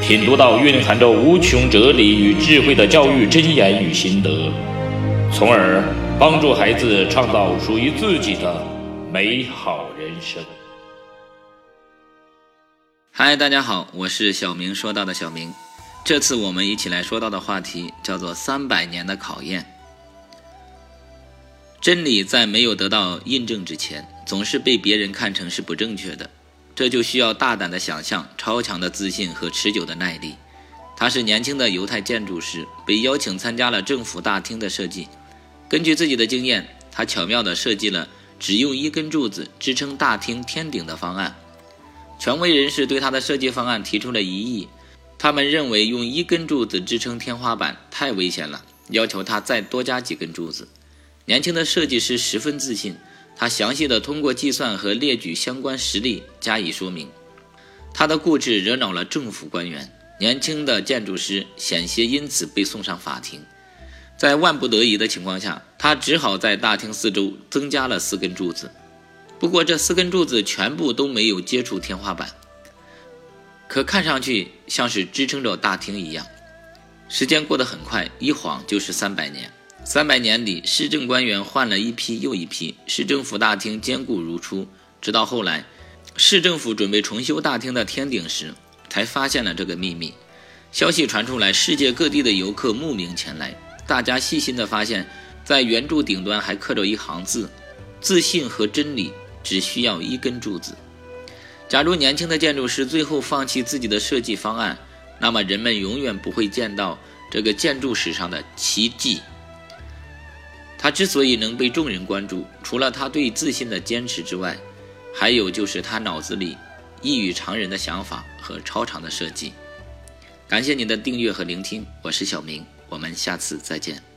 品读到蕴含着无穷哲理与智慧的教育箴言与心得，从而帮助孩子创造属于自己的美好人生。嗨，大家好，我是小明说到的小明。这次我们一起来说到的话题叫做“三百年的考验”。真理在没有得到印证之前，总是被别人看成是不正确的，这就需要大胆的想象、超强的自信和持久的耐力。他是年轻的犹太建筑师，被邀请参加了政府大厅的设计。根据自己的经验，他巧妙地设计了只用一根柱子支撑大厅天顶的方案。权威人士对他的设计方案提出了疑议，他们认为用一根柱子支撑天花板太危险了，要求他再多加几根柱子。年轻的设计师十分自信，他详细的通过计算和列举相关实例加以说明。他的固执惹恼了政府官员，年轻的建筑师险些因此被送上法庭。在万不得已的情况下，他只好在大厅四周增加了四根柱子。不过这四根柱子全部都没有接触天花板，可看上去像是支撑着大厅一样。时间过得很快，一晃就是三百年。三百年里，市政官员换了一批又一批，市政府大厅坚固如初。直到后来，市政府准备重修大厅的天顶时，才发现了这个秘密。消息传出来，世界各地的游客慕名前来。大家细心地发现，在圆柱顶端还刻着一行字：“自信和真理只需要一根柱子。”假如年轻的建筑师最后放弃自己的设计方案，那么人们永远不会见到这个建筑史上的奇迹。他之所以能被众人关注，除了他对自信的坚持之外，还有就是他脑子里异于常人的想法和超常的设计。感谢您的订阅和聆听，我是小明，我们下次再见。